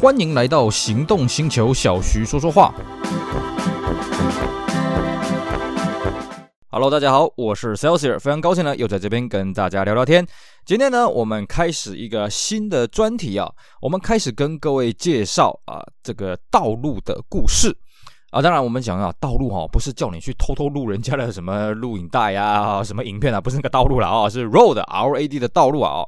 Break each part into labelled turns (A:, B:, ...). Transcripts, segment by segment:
A: 欢迎来到行动星球，小徐说说话。Hello，大家好，我是 Celsius，非常高兴呢，又在这边跟大家聊聊天。今天呢，我们开始一个新的专题啊，我们开始跟各位介绍啊这个道路的故事。啊，当然我们讲啊，道路哈，不是叫你去偷偷录人家的什么录影带啊，什么影片啊，不是那个道路了啊，是 road，r-a-d 的道路啊。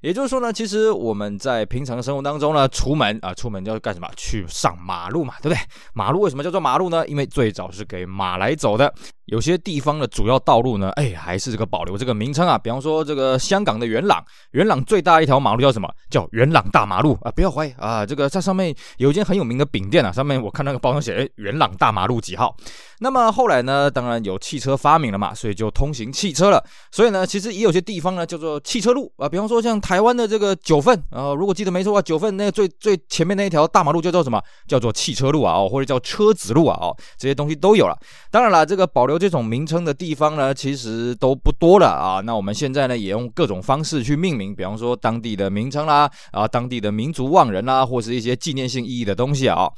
A: 也就是说呢，其实我们在平常生活当中呢，出门啊，出门就要干什么？去上马路嘛，对不对？马路为什么叫做马路呢？因为最早是给马来走的。有些地方的主要道路呢，哎，还是这个保留这个名称啊。比方说这个香港的元朗，元朗最大一条马路叫什么？叫元朗大马路啊！不要怀疑啊，这个在上面有一间很有名的饼店啊，上面我看那个包装写，哎，元朗大马路几号？那么后来呢，当然有汽车发明了嘛，所以就通行汽车了。所以呢，其实也有些地方呢叫做汽车路啊。比方说像台湾的这个九份啊，如果记得没错啊，九份那个最最前面那一条大马路叫做什么？叫做汽车路啊，哦，或者叫车子路啊，哦，这些东西都有了。当然了，这个保留。这种名称的地方呢，其实都不多了啊。那我们现在呢，也用各种方式去命名，比方说当地的名称啦，啊，当地的民族望人啦，或是一些纪念性意义的东西啊。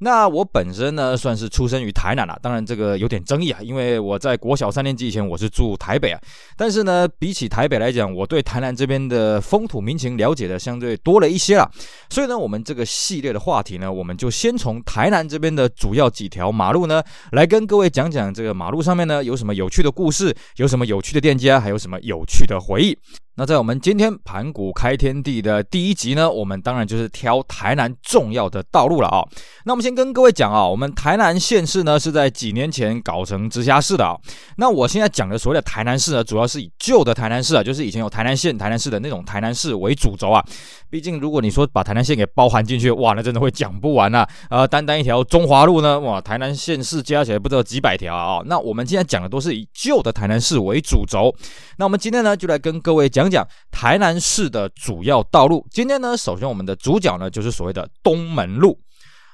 A: 那我本身呢，算是出生于台南了，当然这个有点争议啊，因为我在国小三年级以前我是住台北啊。但是呢，比起台北来讲，我对台南这边的风土民情了解的相对多了一些了。所以呢，我们这个系列的话题呢，我们就先从台南这边的主要几条马路呢，来跟各位讲讲这个马路上。上面呢，有什么有趣的故事，有什么有趣的店家，还有什么有趣的回忆。那在我们今天盘古开天地的第一集呢，我们当然就是挑台南重要的道路了啊。那我们先跟各位讲啊，我们台南县市呢是在几年前搞成直辖市的啊。那我现在讲的所谓的台南市呢，主要是以旧的台南市啊，就是以前有台南县、台南市的那种台南市为主轴啊。毕竟如果你说把台南县给包含进去，哇，那真的会讲不完呐。呃，单单一条中华路呢，哇，台南县市加起来不知道几百条啊。那我们现在讲的都是以旧的台南市为主轴。那我们今天呢，就来跟各位讲。讲台南市的主要道路。今天呢，首先我们的主角呢，就是所谓的东门路。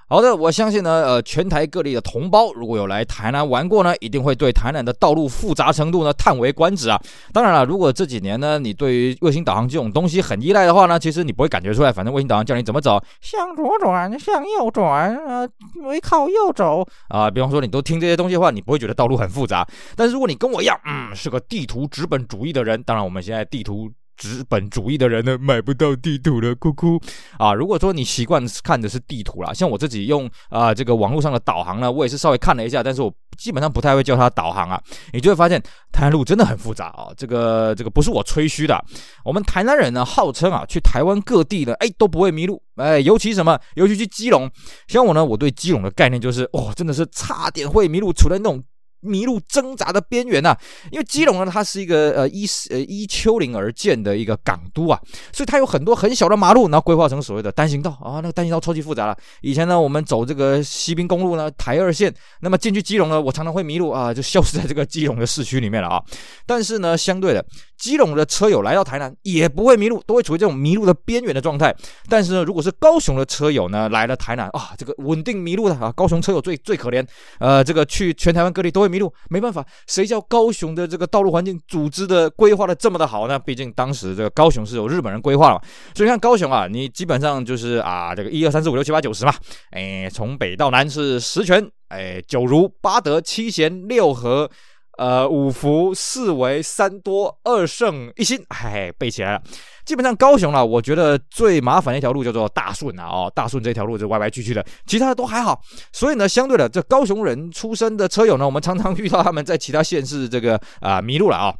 A: 好的，我相信呢，呃，全台各地的同胞如果有来台南玩过呢，一定会对台南的道路复杂程度呢叹为观止啊。当然了，如果这几年呢，你对于卫星导航这种东西很依赖的话呢，其实你不会感觉出来，反正卫星导航叫你怎么走，向左转，向右转，呃，微靠右走啊。比方说，你都听这些东西的话，你不会觉得道路很复杂。但是如果你跟我一样，嗯，是个地图直本主义的人，当然我们现在地图。资本主义的人呢，买不到地图了，哭哭啊！如果说你习惯看的是地图啦，像我自己用啊这个网络上的导航呢，我也是稍微看了一下，但是我基本上不太会叫它导航啊。你就会发现台南路真的很复杂啊！这个这个不是我吹嘘的，我们台南人呢号称啊，去台湾各地的哎都不会迷路，哎，尤其什么，尤其去基隆，像我呢，我对基隆的概念就是，哦，真的是差点会迷路，处在那种。迷路挣扎的边缘呐，因为基隆呢，它是一个呃依呃依丘陵而建的一个港都啊，所以它有很多很小的马路，然后规划成所谓的单行道啊，那个单行道超级复杂了。以前呢，我们走这个西滨公路呢，台二线，那么进去基隆呢，我常常会迷路啊，就消失在这个基隆的市区里面了啊。但是呢，相对的，基隆的车友来到台南也不会迷路，都会处于这种迷路的边缘的状态。但是呢，如果是高雄的车友呢来了台南啊，这个稳定迷路的啊，高雄车友最最可怜，呃，这个去全台湾各地都迷。路没办法，谁叫高雄的这个道路环境组织的规划的这么的好呢？毕竟当时这个高雄是有日本人规划了，所以看高雄啊，你基本上就是啊，这个一二三四五六七八九十嘛，哎，从北到南是十全，哎，九如八德七贤六合，呃，五福四维三多二胜一心，哎，背起来了。基本上高雄啦，我觉得最麻烦的一条路叫做大顺啊，哦，大顺这条路就歪歪曲曲的，其他的都还好。所以呢，相对的，这高雄人出身的车友呢，我们常常 遇到他们在其他县市这个啊、迷路了啊。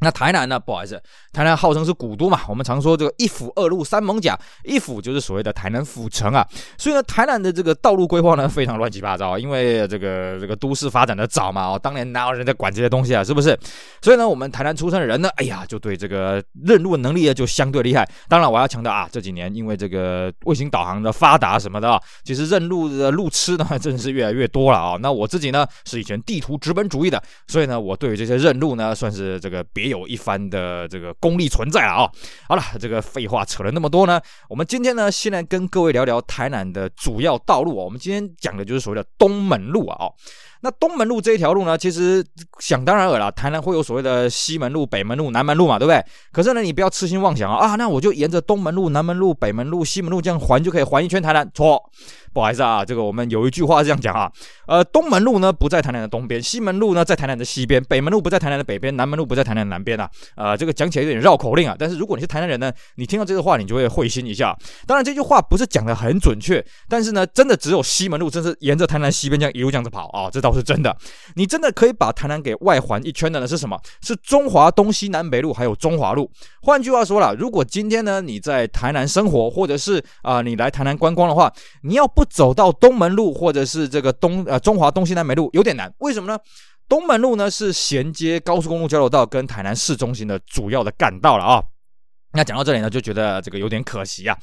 A: 那台南呢？不好意思，台南号称是古都嘛，我们常说这个一府二路三艋甲，一府就是所谓的台南府城啊。所以呢，台南的这个道路规划呢 非常乱七八糟，因为这个这个都市发展的早嘛，哦，当年哪有人在管这些东西啊？是不是？所以呢，我们台南出生的人呢，哎呀，就对这个认路能力呢就相对厉害。当然，我要强调啊，这几年因为这个卫星导航的发达什么的啊，其实认路的路痴呢 真是越来越多了啊。那我自己呢是以前地图纸本主义的，所以呢，我对于这些认路呢算是这个别。也有一番的这个功力存在了啊、好了，这个废话扯了那么多呢，我们今天呢，先来跟各位聊聊台南的主要道路。我们今天讲的就是所谓的东门路啊。哦，那东门路这一条路呢，其实想当然尔啦，台南会有所谓的西门路、北门路、南门路嘛，对不对？可是呢，你不要痴心妄想啊啊，那我就沿着东门路、南门路、北门路、西门路这样环就可以环一圈台南，错。不好意思啊，这个我们有一句话是这样讲啊，呃，东门路呢不在台南的东边，西门路呢在台南的西边，北门路不在台南的北边，南门路不在台南的南边啊。呃，这个讲起来有点绕口令啊，但是如果你是台南人呢，你听到这个话，你就会会心一笑。当然这句话不是讲的很准确，但是呢，真的只有西门路真是沿着台南西边这样一路这样子跑啊，这倒是真的。你真的可以把台南给外环一圈的呢是什么？是中华东西南北路还有中华路。换句话说了，如果今天呢你在台南生活，或者是啊、你来台南观光的话，你要不走到东门路或者是这个东呃中华东西南北路有点难，为什么呢？东门路呢是衔接高速公路交流道跟台南市中心的主要的干道了啊。那讲到这里呢，就觉得这个有点可惜啊。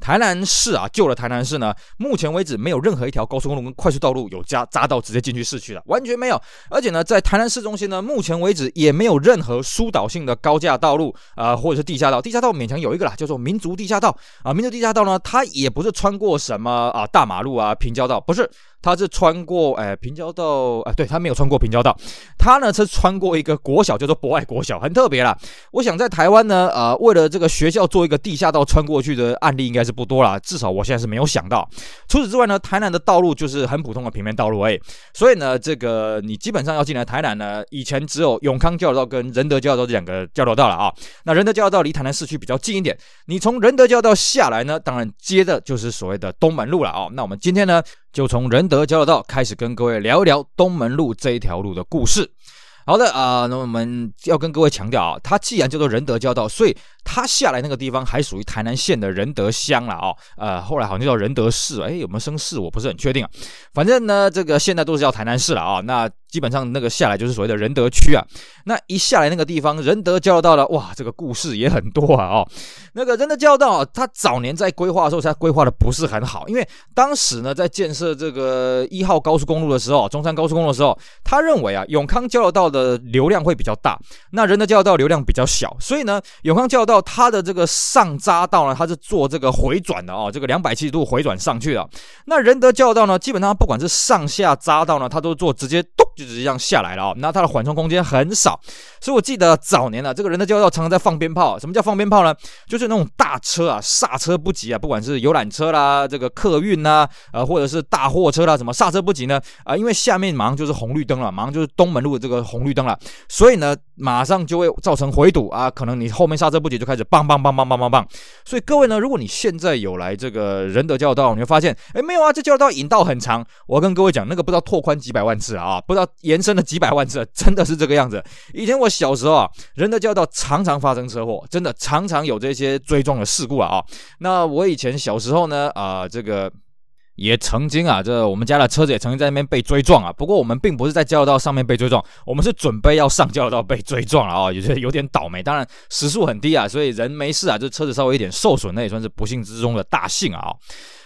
A: 台南市啊，旧的台南市呢，目前为止没有任何一条高速公路跟快速道路有加匝道直接进去市区了，完全没有。而且呢，在台南市中心呢，目前为止也没有任何疏导性的高架道路啊、或者是地下道。地下道勉强有一个啦，叫做民族地下道啊。民族地下道呢，它也不是穿过什么啊大马路啊平交道，不是。它是穿过哎平交道啊，对，它没有穿过平交道，他呢是穿过一个国小叫做博爱国小，很特别啦。我想在台湾呢，呃，为了这个学校做一个地下道穿过去的案例应该是是不多啦，至少我现在是没有想到。除此之外呢，台南的道路就是很普通的平面道路哎，所以呢，这个你基本上要进来台南呢，以前只有永康交流道跟仁德交流道这两个交流道了啊。那仁德交流道离台南市区比较近一点，你从仁德交流道下来呢，当然接的就是所谓的东门路了啊。那我们今天呢，就从仁德交流道开始跟各位聊一聊东门路这一条路的故事。好的啊、呃，那我们要跟各位强调啊，它既然叫做仁德交道，所以它下来那个地方还属于台南县的仁德乡了啊。呃，后来好像叫仁德市，哎，有没有升市？我不是很确定啊。反正呢，这个现在都是叫台南市了啊。那基本上那个下来就是所谓的仁德区啊。那一下来那个地方，仁德交流道了，哇，这个故事也很多啊哦。那个仁德交流道，它早年在规划的时候，它规划的不是很好，因为当时呢，在建设这个一号高速公路的时候，中山高速公路的时候，他认为啊，永康交流道的流量会比较大，那仁德交流道流量比较小，所以呢，永康交流道它的这个上匝道呢，它是做这个回转的哦，这个两百七十度回转上去的。那仁德交流道呢，基本上不管是上下匝道呢，它都做直接咚。就直接这样下来了啊，那它的缓冲空间很少，所以我记得早年啊，这个仁德交流道常常在放鞭炮。什么叫放鞭炮呢？就是那种大车啊，刹车不及啊，不管是游览车啦，这个客运呐，呃，或者是大货车啦，什么刹车不及呢？啊，因为下面马上就是红绿灯了，马上就是东门路的这个红绿灯了，所以呢，马上就会造成回堵啊，可能你后面刹车不及就开始棒棒棒棒棒棒棒。所以各位呢，如果你现在有来这个仁德交流道，你会发现，哎，没有啊，这交流道引道很长。我要跟各位讲，那个不知道拓宽几百万次啊，不知道。延伸了几百万次，真的是这个样子。以前我小时候啊，仁德交流道常常发生车祸，真的常常有这些追撞的事故啊。那我以前小时候呢，啊、这个也曾经啊，这我们家的车子也曾经在那边被追撞啊。不过我们并不是在交道上面被追撞，我们是准备要上交道被追撞了啊，也是有点倒霉。当然时速很低啊，所以人没事啊，就车子稍微有点受损，那也算是不幸之中的大幸啊。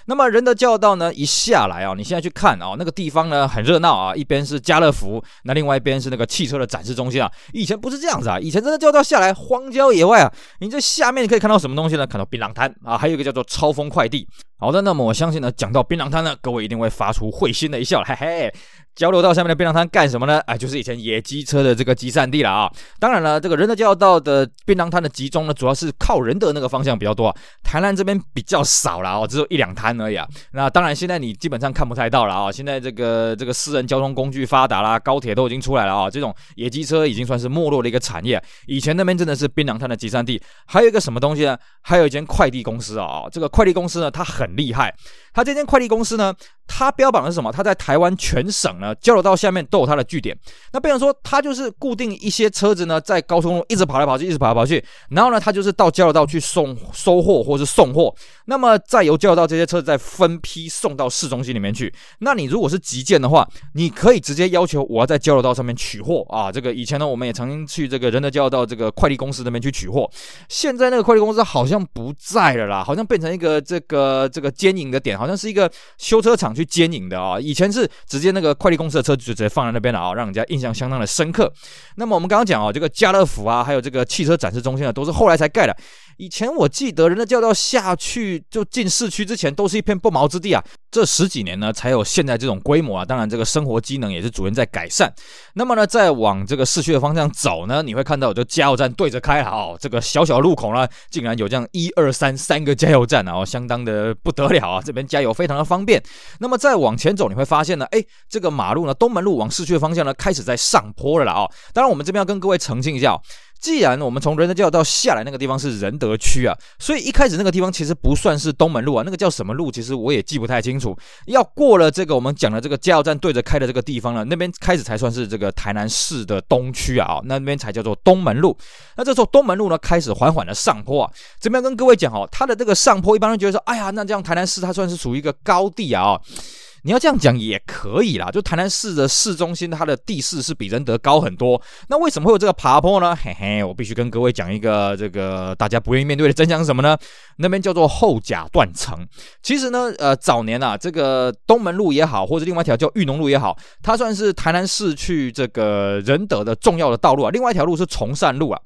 A: 那么人的交道呢，一下来啊，你现在去看啊，那个地方呢很热闹啊，一边是家乐福，那另外一边是那个汽车的展示中心啊。以前不是这样子啊，以前真的交道下来荒郊野外啊，你这下面你可以看到什么东西呢？看到槟榔摊啊，还有一个叫做超风快递。好的，那么我相信呢，讲到槟榔摊呢，各位一定会发出会心的一笑，嘿嘿。交流道下面的槟榔摊干什么呢？哎，就是以前野鸡车的这个集散地了啊。当然了，这个仁德交流道的槟榔摊的集中呢，主要是靠仁德那个方向比较多啊。台南这边比较少了哦，只有一两摊而已啊。那当然，现在你基本上看不太到了啊。现在这个这个私人交通工具发达啦，高铁都已经出来了啊。这种野鸡车已经算是没落的一个产业。以前那边真的是槟榔摊的集散地。还有一个什么东西呢？还有一间快递公司啊。这个快递公司呢，它很厉害。它这间快递公司呢，它标榜的是什么？它在台湾全省呢交流道下面都有它的据点。那变成说，它就是固定一些车子呢，在高速公路一直跑来跑去，一直跑来跑去。然后呢，它就是到交流道去送收货或是送货。那么再由交流道这些车子再分批送到市中心里面去。那你如果是急件的话，你可以直接要求我要在交流道上面取货啊。这个以前呢，我们也曾经去这个仁德交流道这个快递公司那边去取货。现在那个快递公司好像不在了啦，好像变成一个这个这个兼营的点。好像是一个修车厂去兼营的啊，以前是直接那个快递公司的车就直接放在那边了啊，让人家印象相当的深刻。那么我们刚刚讲啊，这个家乐福啊，还有这个汽车展示中心啊，都是后来才盖的。以前我记得人家叫到下去就进市区之前，都是一片不毛之地啊。这十几年呢，才有现在这种规模啊。当然，这个生活机能也是逐渐在改善。那么呢，再往这个市区的方向走呢，你会看到有这加油站对着开哦。这个小小路口呢，竟然有这样一二三三个加油站啊，哦，相当的不得了啊！这边加油非常的方便。那么再往前走，你会发现呢，哎，这个马路呢，东门路往市区的方向呢，开始在上坡了啦啊。当然，我们这边要跟各位澄清一下。既然我们从仁德交流道下来那个地方是仁德区啊，所以一开始那个地方其实不算是东门路啊，那个叫什么路？其实我也记不太清楚。要过了这个我们讲的这个加油站对着开的这个地方了，那边开始才算是这个台南市的东区啊，那边才叫做东门路。那这时候东门路呢，开始缓缓的上坡啊。这边跟各位讲哦，它的这个上坡，一般人觉得说，哎呀，那这样台南市它算是属于一个高地啊。你要这样讲也可以啦，就台南市的市中心，它的地势是比仁德高很多。那为什么会有这个爬坡呢？嘿嘿，我必须跟各位讲一个这个大家不愿意面对的真相是什么呢？那边叫做后甲断层。其实呢，呃，早年啊，这个东门路也好，或者另外一条叫裕农路也好，它算是台南市去这个仁德的重要的道路啊。另外一条路是崇善路啊。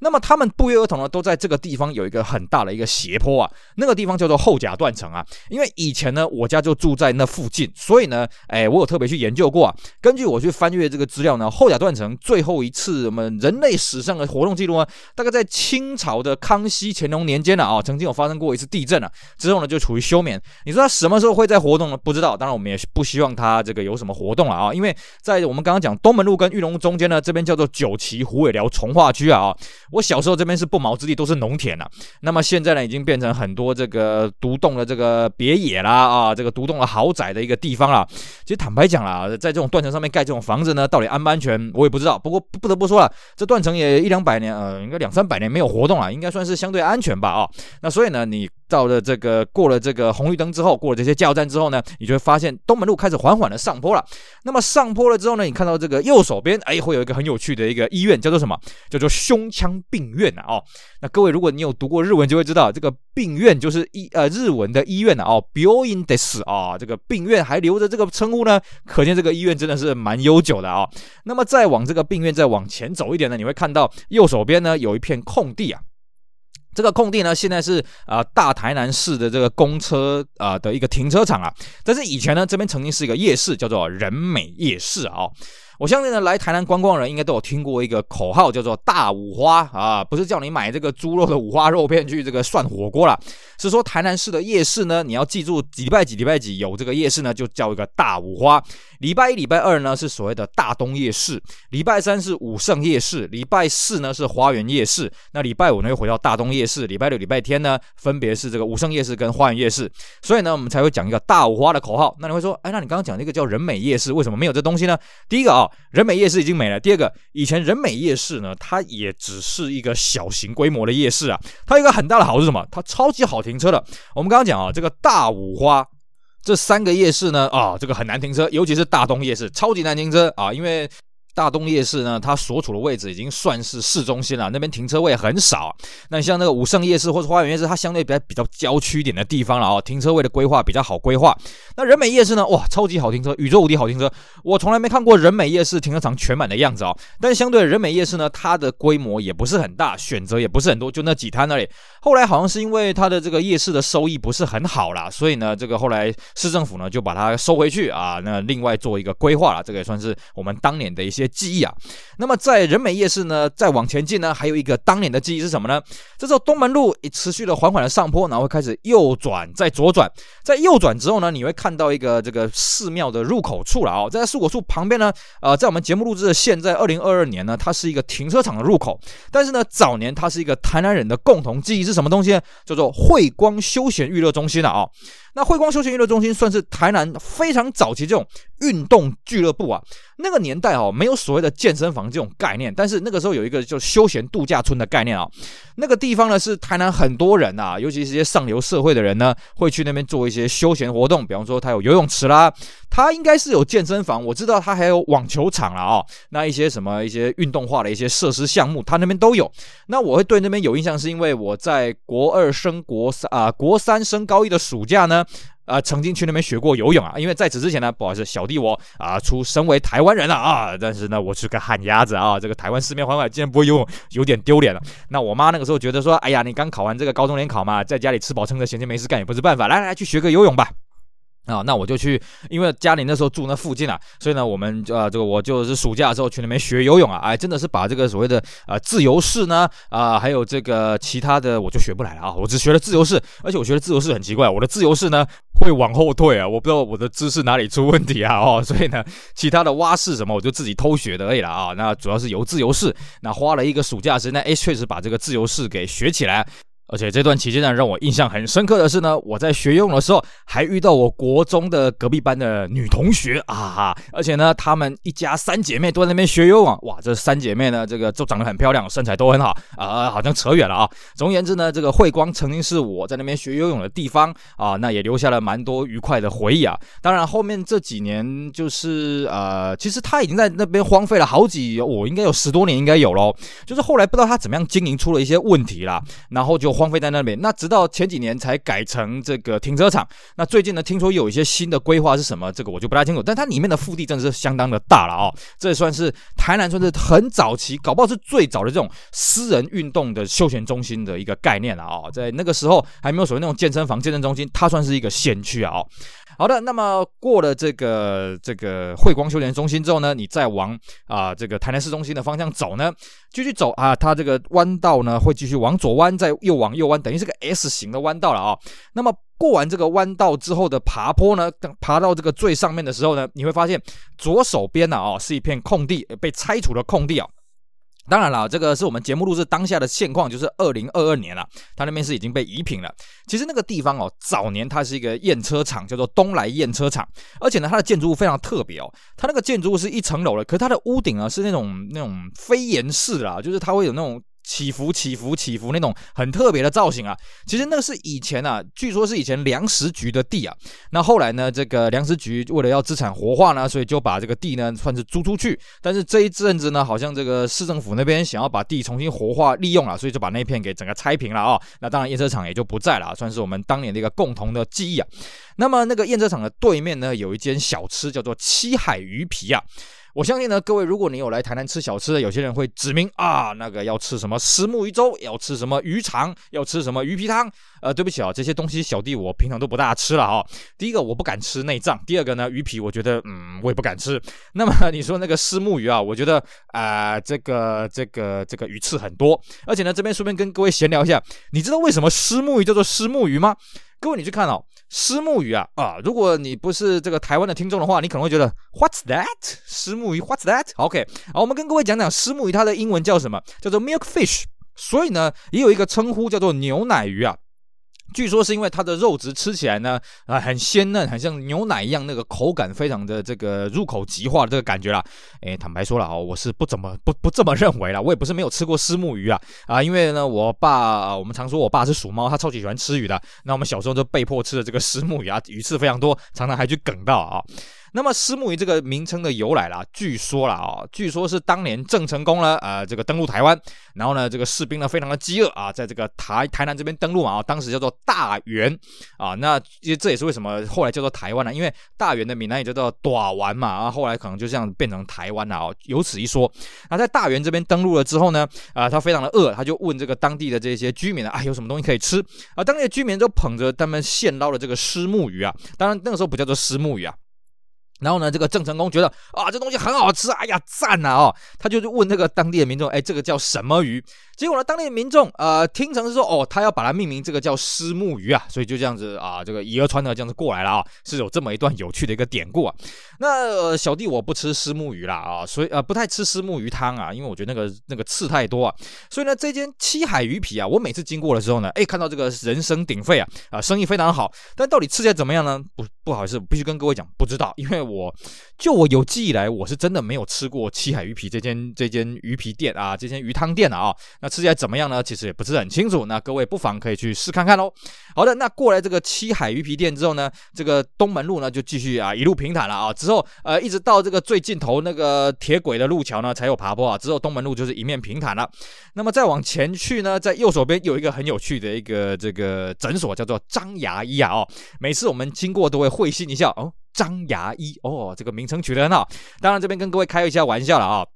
A: 那么他们不约而同呢，都在这个地方有一个很大的一个斜坡啊，那个地方叫做后甲断层啊。因为以前呢，我家就住在那附近，所以呢，哎，我有特别去研究过啊。根据我去翻阅这个资料呢，后甲断层最后一次我们人类史上的活动记录呢，大概在清朝的康熙、乾隆年间呢啊，曾经有发生过一次地震啊，之后呢就处于休眠。你说它什么时候会在活动呢？不知道。当然，我们也不希望它这个有什么活动了啊，因为在我们刚刚讲东门路跟玉龙中间呢，这边叫做九旗虎尾寮重化区啊。我小时候这边是不毛之地，都是农田呐、啊。那么现在呢，已经变成很多这个独栋的这个别野啦啊，这个独栋的豪宅的一个地方啦。其实坦白讲啦，在这种断层上面盖这种房子呢，到底安不安全，我也不知道。不过不得不说了，这断层也一两百年，呃，应该两三百年没有活动了，应该算是相对安全吧啊。那所以呢，你。到了这个过了这个红绿灯之后，过了这些加油站之后呢，你就会发现东门路开始缓缓的上坡了。那么上坡了之后呢，你看到这个右手边，哎，会有一个很有趣的一个医院，叫做什么？叫做胸腔病院啊。哦，那各位如果你有读过日文，就会知道这个病院就是医呃日文的医院啊。哦，，Bill In this 啊，这个病院还留着这个称呼呢，可见这个医院真的是蛮悠久的啊。那么再往这个病院再往前走一点呢，你会看到右手边呢有一片空地啊。这个空地呢，现在是啊、大台南市的这个公车啊、的一个停车场啊。但是以前呢，这边曾经是一个夜市，叫做人美夜市啊、我相信呢，来台南观光的人应该都有听过一个口号，叫做“大五花”啊，不是叫你买这个猪肉的五花肉片去这个涮火锅啦，是说台南市的夜市呢，你要记住礼拜几礼拜几有这个夜市呢，就叫一个大五花。礼拜一、礼拜二呢是所谓的大东夜市，礼拜三是武圣夜市，礼拜四呢是花园夜市，那礼拜五呢又回到大东夜市，礼拜六、礼拜天呢分别是这个武圣夜市跟花园夜市，所以呢我们才会讲一个大五花的口号。那你会说，哎，那你刚刚讲那个叫仁美夜市，为什么没有这东西呢？第一个啊、人美夜市已经没了。第二个，以前人美夜市呢，它也只是一个小型规模的夜市啊。它有一个很大的好处是什么？它超级好停车的。我们刚刚讲啊，这个大五花这三个夜市呢，啊，这个很难停车，尤其是大东夜市，超级难停车啊，因为。大东夜市呢，它所处的位置已经算是市中心了，那边停车位很少。那你像那个武圣夜市或者花园夜市，它相对比较比较郊区一点的地方了哦，停车位的规划比较好规划。那人美夜市呢，哇，超级好停车，宇宙无敌好停车。我从来没看过人美夜市停车场全满的样子哦。但相对人美夜市呢，它的规模也不是很大，选择也不是很多，就那几摊那里。后来好像是因为它的这个夜市的收益不是很好啦，所以呢，这个后来市政府呢就把它收回去啊，那另外做一个规划了。这个也算是我们当年的一些。记忆啊，那么在人美夜市呢，再往前进呢，还有一个当年的记忆是什么呢？这时候东门路持续的缓缓的上坡，然后会开始右转，再左转，在右转之后呢，你会看到一个这个寺庙的入口处了啊、哦，在树果树旁边呢，呃，在我们节目录制的现在二零二二年呢，它是一个停车场的入口，但是呢，早年它是一个台南人的共同记忆是什么东西？叫做慧光休闲娱乐中心的啊、那汇光休闲娱乐中心算是台南非常早期这种运动俱乐部啊。那个年代哦，没有所谓的健身房这种概念，但是那个时候有一个叫休闲度假村的概念啊。那个地方呢，是台南很多人啊，尤其是一些上流社会的人呢，会去那边做一些休闲活动。比方说，它有游泳池啦，它应该是有健身房，我知道它还有网球场了啊。那一些什么一些运动化的一些设施项目，它那边都有。那我会对那边有印象，是因为我在国二升国三啊，国三升高一的暑假呢。啊、曾经去那边学过游泳啊，因为在此之前呢，不好意思，小弟我啊，出身为台湾人了啊，但是呢，我是个旱鸭子啊，这个台湾四面环海，竟然不会游泳，有点丢脸了。那我妈那个时候觉得说，哎呀，你刚考完这个高中联考嘛，在家里吃饱撑的，闲着没事干也不是办法，来来来，去学个游泳吧。啊，那我就去，因为家里那时候住那附近啊，所以呢，我们呃，这个我就是暑假的时候去那边学游泳啊，哎，真的是把这个所谓的呃自由式呢，啊、还有这个其他的我就学不来了啊，我只学了自由式，而且我觉得自由式很奇怪，我的自由式呢会往后退啊，我不知道我的姿势哪里出问题啊，哦，所以呢，其他的蛙式什么我就自己偷学的而已了啊，那主要是游自由式，那花了一个暑假时间，哎，确实把这个自由式给学起来。而且这段期间呢，让我印象很深刻的是呢，我在学游泳的时候，还遇到我国中的隔壁班的女同学啊，而且呢，她们一家三姐妹都在那边学游泳，哇，这三姐妹呢，这个都长得很漂亮，身材都很好啊，好像扯远了啊。总而言之呢，这个慧光曾经是我在那边学游泳的地方啊，那也留下了蛮多愉快的回忆啊。当然后面这几年就是呃，其实她已经在那边荒废了好几，我应该有十多年应该有咯，就是后来不知道她怎么样经营出了一些问题啦，然后就。荒废在那边，那直到前几年才改成这个停车场。那最近呢，听说有一些新的规划是什么？这个我就不太清楚。但它里面的腹地真的是相当的大了哦，这也算是台南算是很早期，搞不好是最早的这种私人运动的休闲中心的一个概念了哦。在那个时候还没有所谓那种健身房、健身中心，它算是一个先驱啊哦。好的，那么过了这个这个汇光休闲中心之后呢，你再往啊、这个台南市中心的方向走呢，继续走啊，它这个弯道呢会继续往左弯，再右往右弯，等于是个 S 型的弯道了啊。那么过完这个弯道之后的爬坡呢，等爬到这个最上面的时候呢，你会发现左手边呢啊是一片空地，被拆除的空地啊。当然了，这个是我们节目录制当下的现况，就是二零二二年了，它那边是已经被移平了。其实那个地方哦，早年它是一个验车场，叫做东来验车场，而且呢，它的建筑物非常特别哦，它那个建筑物是一层楼的，可是它的屋顶啊是那种那种飞檐式的啊，就是它会有那种。起伏起伏起伏那种很特别的造型啊，其实那是以前啊，据说是以前粮食局的地啊。那后来呢，这个粮食局为了要资产活化呢，所以就把这个地呢算是租出去。但是这一阵子呢，好像这个市政府那边想要把地重新活化利用了，所以就把那片给整个拆平了啊。那当然验车厂也就不在了，算是我们当年的一个共同的记忆啊。那么那个验车厂的对面呢，有一间小吃叫做七海鱼皮啊。我相信呢，各位，如果你有来台南吃小吃的，有些人会指明啊，那个要吃什么虱目鱼粥，要吃什么鱼肠，要吃什么鱼皮汤。呃，对不起啊，这些东西小弟我平常都不大吃了哈。第一个我不敢吃内脏，第二个呢，鱼皮我觉得嗯，我也不敢吃。那么你说那个虱目鱼啊，我觉得啊、这个这个这个鱼刺很多，而且呢，这边顺便跟各位闲聊一下，你知道为什么虱目鱼叫做虱目鱼吗？各位，你去看哦，虱目鱼啊啊！如果你不是这个台湾的听众的话，你可能会觉得 What's that？虱目鱼 What's that？OK，好，我们跟各位讲讲虱目鱼，它的英文叫什么？叫做 milk fish。所以呢，也有一个称呼叫做牛奶鱼啊。据说是因为它的肉质吃起来呢，啊，很鲜嫩，很像牛奶一样，那个口感非常的这个入口即化的这个感觉啦。哎，坦白说了啊，我是不怎么不不这么认为啦。我也不是没有吃过虱目鱼啊，啊，因为呢，我爸我们常说我爸是鼠猫，他超级喜欢吃鱼的。那我们小时候就被迫吃的这个虱目鱼啊，鱼刺非常多，常常还去梗到啊。那么虱目鱼这个名称的由来啦，据说啦啊，据说是当年郑成功呢，呃，这个登陆台湾，然后呢，这个士兵呢非常的饥饿啊，在这个台台南这边登陆嘛啊，当时叫做大员啊，那其实这也是为什么后来叫做台湾呢？因为大员的闽南语叫做大员嘛，啊，后来可能就这样变成台湾了啊，有此一说。那在大员这边登陆了之后呢，啊，他非常的饿，他就问这个当地的这些居民啊，有什么东西可以吃啊？当地的居民就捧着他们现捞的这个虱目鱼啊，当然那个时候不叫做虱目鱼啊。然后呢，这个郑成功觉得啊，这东西很好吃，哎呀，赞呐哦，他就问那个当地的民众，哎，这个叫什么鱼？结果呢，当地的民众呃听成是说，哦，他要把它命名这个叫虱目鱼啊，所以就这样子啊，这个以讹传讹这样子过来了啊，是有这么一段有趣的一个典故啊。那、小弟我不吃虱目鱼啦啊，所以呃不太吃虱目鱼汤啊，因为我觉得那个那个刺太多啊。所以呢，这间七海鱼皮啊，我每次经过的时候呢，哎，看到这个人声鼎沸啊，啊，生意非常好，但到底吃起来怎么样呢？不不好意思，必须跟各位讲，不知道，因为我我就我有记忆来，我是真的没有吃过七海鱼皮这间这间鱼皮店啊，这间鱼汤店啊。那吃起来怎么样呢？其实也不是很清楚。那各位不妨可以去试看看喽。好的，那过来这个七海鱼皮店之后呢，这个东门路呢就继续啊一路平坦了啊。之后呃一直到这个最尽头那个铁轨的路桥呢才有爬坡啊。之后东门路就是一面平坦了。那么再往前去呢，在右手边有一个很有趣的一个这个诊所，叫做张牙医啊。哦，每次我们经过都会会心一笑哦，张牙医哦，这个名称取得很好。当然这边跟各位开一下玩笑了啊。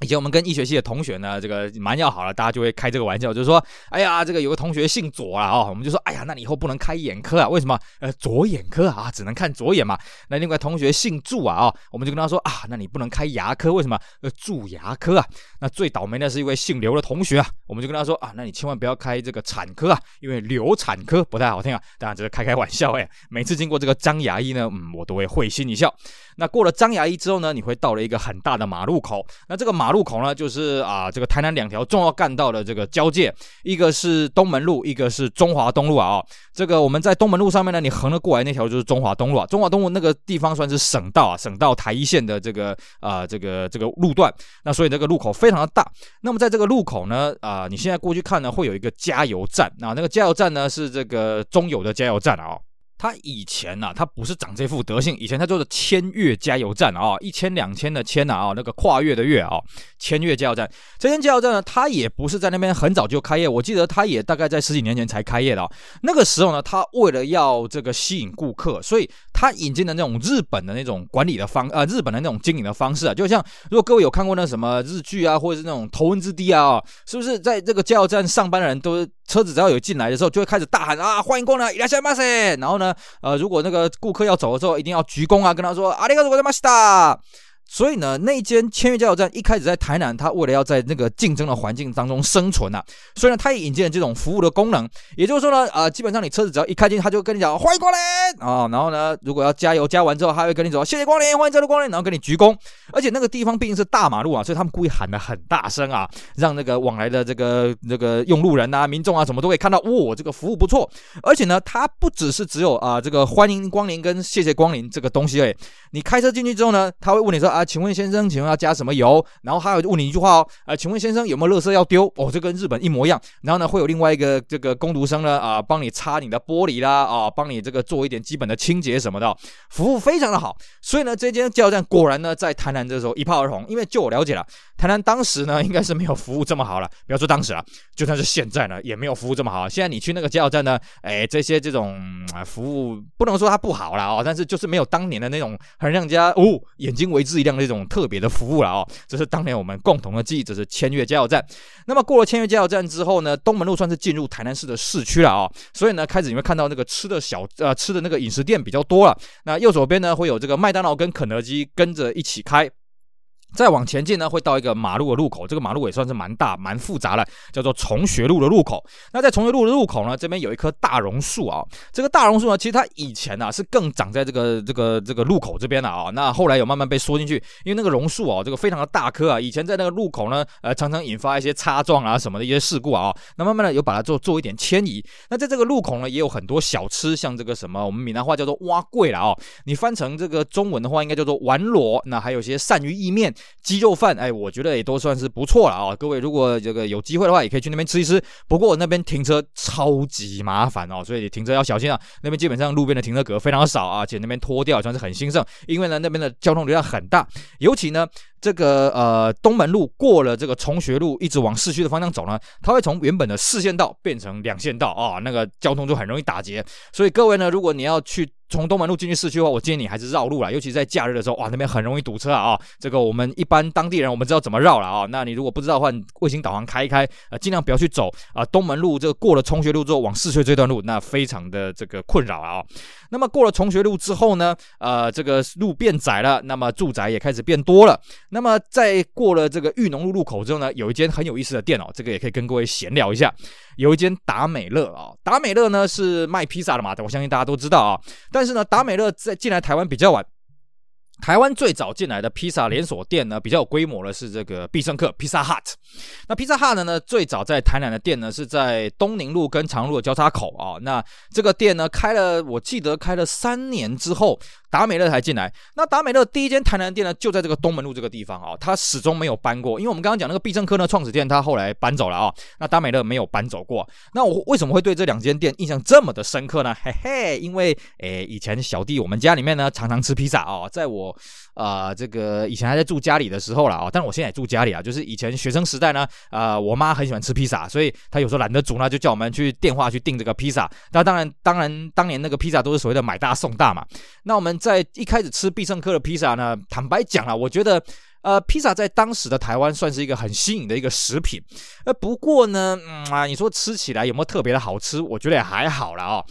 A: 以前我们跟医学系的同学呢，这个蛮要好了，大家就会开这个玩笑，就是说，哎呀，这个有个同学姓左啊，哦，我们就说，哎呀，那你以后不能开眼科啊？为什么？呃，左眼科啊，只能看左眼嘛。那另外同学姓祝啊，哦，我们就跟他说啊，那你不能开牙科，为什么？呃，蛀牙科啊。那最倒霉的是一位姓刘的同学啊，我们就跟他说啊，那你千万不要开这个产科啊，因为流产科不太好听啊。当然这是开开玩笑哎。每次经过这个张牙医呢，嗯，我都会会心一笑。那过了张牙医之后呢，你会到了一个很大的马路口，那这个马马路口呢，就是啊，这个台南两条重要干道的这个交界，一个是东门路，一个是中华东路啊。哦，这个我们在东门路上面呢，你横了过来那条就是中华东路啊。中华东路那个地方算是省道啊，省道台一线的这个啊，这个这个路段。那所以这个路口非常的大。那么在这个路口呢，啊，你现在过去看呢，会有一个加油站啊，那个加油站呢是这个中油的加油站啊。他以前呐、啊，他不是长这副德性。以前他就是千越加油站啊，一千两千的千呐啊，那个跨越的越啊，千越加油站。这间加油站呢，他也不是在那边很早就开业，我记得他也大概在十几年前才开业的。那个时候呢，他为了要这个吸引顾客，所以他引进的那种日本的那种管理的方呃，日本的那种经营的方式啊，就像如果各位有看过那什么日剧啊，或者是那种头文字 D 啊，是不是在这个加油站上班的人都车子只要有进来的时候，就会开始大喊啊，欢迎光临，いらっしゃいませ。然后呢，呃，如果那个顾客要走的时候，一定要鞠躬啊，跟他说ありがとうございました。 所以呢，那间千越加油站一开始在台南，它为了要在那个竞争的环境当中生存啊，所以呢，它也引进了这种服务的功能。也就是说呢，呃，基本上你车子只要一开进，他就跟你讲欢迎光临啊、然后呢，如果要加油加完之后，他会跟你说谢谢光临，欢迎再度光临，然后跟你鞠躬。而且那个地方毕竟是大马路啊，所以他们故意喊得很大声啊，让那个往来的这个这个用路人啊、民众啊什么都可以看到，哇，这个服务不错。而且呢，它不只是只有啊、这个欢迎光临跟谢谢光临这个东西诶，你开车进去之后呢，他会问你说啊啊，请问先生，请问要加什么油？然后还有问你一句话哦，啊，请问先生有没有垃圾要丢？哦，这跟日本一模一样。然后呢，会有另外一个这个工读生呢啊、帮你擦你的玻璃啦啊、帮你这个做一点基本的清洁什么的，服务非常的好。所以呢，这间加油站果然呢，在台南这时候一炮而红。因为就我了解了，台南当时呢，应该是没有服务这么好了。不要说当时了，就算是现在呢，也没有服务这么好。现在你去那个加油站呢，哎，这些这种啊服务不能说它不好了哦，但是就是没有当年的那种很让人家哦眼睛为之一亮的那种特别的服务了哦。这是当年我们共同的记忆，这是签约加油站。那么过了签约加油站之后呢，东门路算是进入台南市的市区了哦。所以呢，开始你会看到那个吃的小呃吃的那个饮食店比较多了。那右手边呢，会有这个麦当劳跟肯德基跟着一起开。再往前进呢，会到一个马路的路口，这个马路也算是蛮大、蛮复杂的，叫做崇学路的路口。那在崇学路的路口呢，这边有一棵大榕树啊。这个大榕树呢，其实它以前啊是更长在这个这个这个路口这边的啊。那后来有慢慢被缩进去，因为那个榕树啊，这个非常的大棵啊，以前在那个路口呢，呃，常常引发一些擦撞啊什么的一些事故啊。那慢慢的有把它做做一点迁移。那在这个路口呢，也有很多小吃，像这个什么我们闽南话叫做碗粿了啊。你翻成这个中文的话，应该叫做玩螺。那还有些鳝鱼意面。鸡肉饭，哎，我觉得也都算是不错了啊。各位如果这个有机会的话，也可以去那边吃一吃。不过那边停车超级麻烦哦，所以停车要小心啊。那边基本上路边的停车格非常少啊，而且那边拖掉算是很兴盛，因为呢那边的交通流量很大，尤其呢。这个呃东门路过了这个崇学路，一直往市区的方向走呢，它会从原本的四线道变成两线道啊，那个交通就很容易打结。所以各位呢，如果你要去从东门路进去市区的话，我建议你还是绕路啦，尤其在假日的时候，哇，那边很容易堵车啊。这个我们一般当地人我们知道怎么绕了啊。那你如果不知道的话，卫星导航开一开，呃，尽量不要去走啊东门路这个过了崇学路之后往市区这段路，那非常的这个困扰啊。那么过了崇学路之后呢，呃，这个路变窄了，那么住宅也开始变多了。那么在过了这个裕农路路口之后呢，有一间很有意思的店哦，这个也可以跟各位闲聊一下。有一间达美乐啊，达美乐呢是卖披萨的嘛，我相信大家都知道啊。但是呢，达美乐在进来台湾比较晚。台湾最早进来的披萨连锁店呢，比较有规模的是这个必胜客 （Pizza Hut）。那 Pizza Hut 呢，最早在台南的店呢是在东宁路跟长路的交叉口啊。那这个店呢开了，我记得开了三年之后。达美乐才进来，那达美乐第一间台南店呢，就在这个东门路这个地方啊，他始终没有搬过。因为我们刚刚讲那个必胜客呢，创始店，他后来搬走了啊，那达美乐没有搬走过。那我为什么会对这两间店印象这么的深刻呢？嘿嘿，因为诶，以前小弟我们家里面呢，常常吃披萨啊，在我啊、呃、这个以前还在住家里的时候了啊，但我现在也住家里啊，就是以前学生时代呢，啊、呃，我妈很喜欢吃披萨，所以她有时候懒得煮呢，就叫我们去电话去订这个披萨。那当然，当然当年那个披萨都是所谓的买大送大嘛。那我们在一开始吃必胜客的披萨呢，坦白讲啊，我觉得。呃，披萨在当时的台湾算是一个很新颖的一个食品。呃，不过呢，嗯啊，你说吃起来有没有特别的好吃？我觉得也还好啦哦。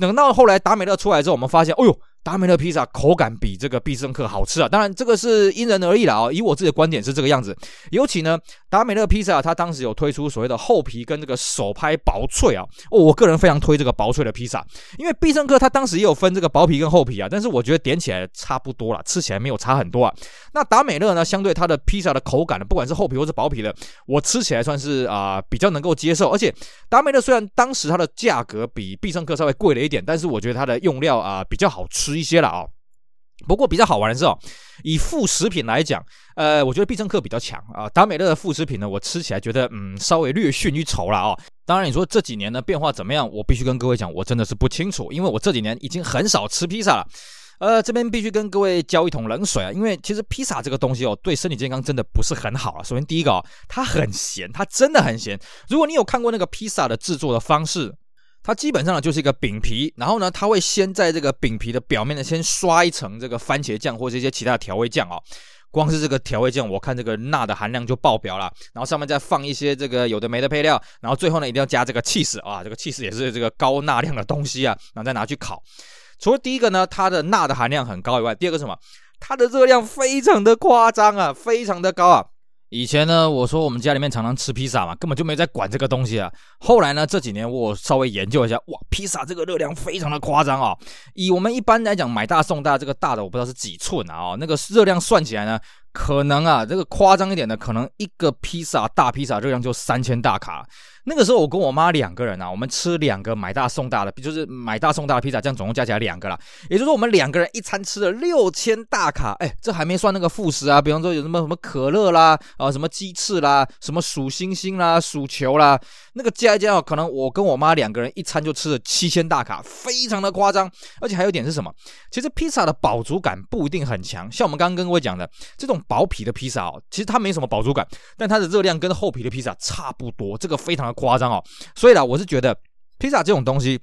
A: 等到后来达美乐出来之后，我们发现，哦呦。达美乐披萨口感比这个必胜客好吃啊！当然，这个是因人而异了啊。以我自己的观点是这个样子。尤其呢，达美乐披萨它当时有推出所谓的厚皮跟这个手拍薄脆啊。哦，我个人非常推这个薄脆的披萨，因为必胜客它当时也有分这个薄皮跟厚皮啊。但是我觉得点起来差不多啦，吃起来没有差很多啊。那达美乐呢，相对它的披萨的口感呢，不管是厚皮或是薄皮的，我吃起来算是啊、比较能够接受。而且达美乐虽然当时它的价格比必胜客稍微贵了一点，但是我觉得它的用料啊、比较好吃一些了啊。不过比较好玩的是哦，以副食品来讲，呃，我觉得必胜客比较强啊。达美乐的副食品呢，我吃起来觉得嗯，稍微略逊一筹了哦。当然，你说这几年呢变化怎么样，我必须跟各位讲，我真的是不清楚，因为我这几年已经很少吃披萨了。呃，这边必须跟各位浇一桶冷水啊，因为其实披萨这个东西哦，对身体健康真的不是很好啊。首先第一个哦，它很咸，它真的很咸。如果你有看过那个披萨的制作的方式。它基本上呢就是一个饼皮，然后呢，它会先在这个饼皮的表面呢先刷一层这个番茄酱或者一些其他的调味酱哦。光是这个调味酱，我看这个钠的含量就爆表了。然后上面再放一些这个有的没的配料，然后最后呢一定要加这个 cheese 啊，这个 cheese 也是这个高钠量的东西啊，然后再拿去烤。除了第一个呢，它的钠的含量很高以外，第二个什么？它的热量非常的夸张啊，非常的高啊。以前呢，我说我们家里面常常吃披萨嘛，根本就没在管这个东西啊。后来呢，这几年我稍微研究一下，哇，披萨这个热量非常的夸张啊。以我们一般来讲买大送大，这个大的我不知道是几寸啊，那个热量算起来呢，可能啊，这个夸张一点的，可能一个披萨大披萨热量就三千大卡。那个时候我跟我妈两个人啊，我们吃两个买大送大的，就是买大送大的披萨，这样总共加起来两个啦。也就是说，我们两个人一餐吃了六千大卡。哎，这还没算那个副食啊，比方说有什么什么可乐啦，啊什么鸡翅啦，什么数星星啦、数球啦，那个加一加哦，可能我跟我妈两个人一餐就吃了七千大卡，非常的夸张。而且还有一点是什么？其实披萨的饱足感不一定很强，像我们刚刚跟各位讲的这种薄皮的披萨哦，其实它没什么饱足感，但它的热量跟厚皮的披萨差不多，这个非常的。夸张哦，所以啦，我是觉得披萨这种东西，